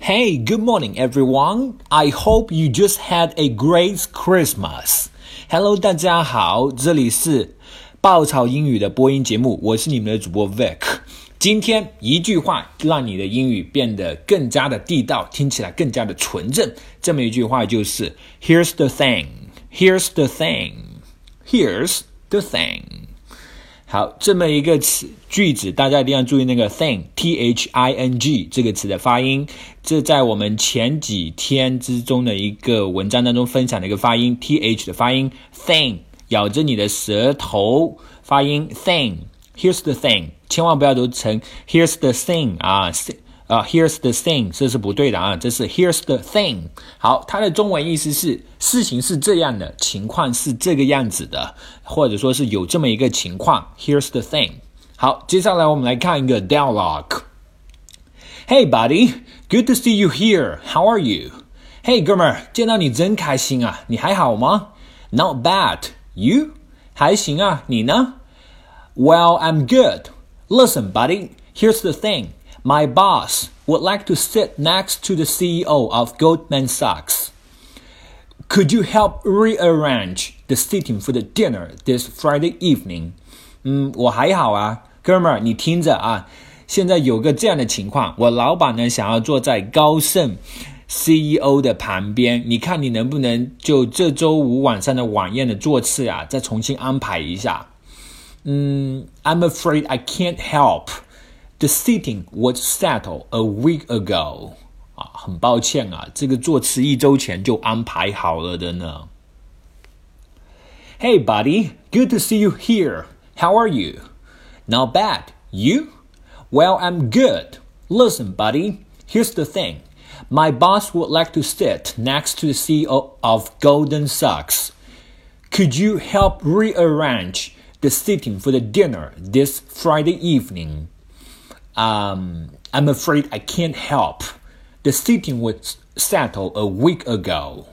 Hey, good morning, everyone. I hope you just had a great Christmas. Hello，大家好，这里是爆炒英语的播音节目，我是你们的主播 Vic。今天一句话让你的英语变得更加的地道，听起来更加的纯正。这么一句话就是 Here's the thing. Here's the thing. Here's the thing. 好，这么一个词句子，大家一定要注意那个 thing，t h i n g 这个词的发音。这在我们前几天之中的一个文章当中分享的一个发音，t h 的发音，thing，咬着你的舌头发音，thing。Here's the thing，千万不要读成 Here's the thing 啊。啊，Here's the thing，这是不对的啊，这是 Here's the thing。好，它的中文意思是事情是这样的，情况是这个样子的，或者说是有这么一个情况。Here's the thing。好，接下来我们来看一个 dialogue。Hey buddy, good to see you here. How are you? Hey 哥们儿，见到你真开心啊，你还好吗？Not bad. You? 还行啊，你呢？Well, I'm good. Listen, buddy, here's the thing. My boss would like to sit next to the CEO of Goldman Sachs. Could you help rearrange the seating for the dinner this Friday evening? 嗯，我还好啊，哥们儿，你听着啊，现在有个这样的情况，我老板呢想要坐在高盛 CEO 的旁边，你看你能不能就这周五晚上的晚宴的座次啊，再重新安排一下？嗯，I'm afraid I can't help. the sitting was settled a week ago. hey, buddy, good to see you here. How are you? Not bad. You? Well, I'm good. Listen, buddy, here's the thing. My boss would like to sit next to the CEO of Goldman Sachs. Could you help rearrange the seating for the dinner this Friday evening? Um, I'm afraid I can't help. The seating was settled a week ago.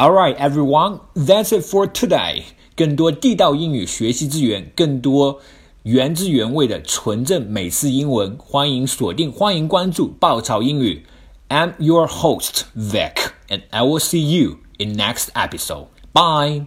Alright, everyone, that's it for today. 更多地道英语学习资源，更多原汁原味的纯正美式英文，欢迎锁定，欢迎关注爆炒英语。I'm your host Vic, and I will see you in next episode. Bye.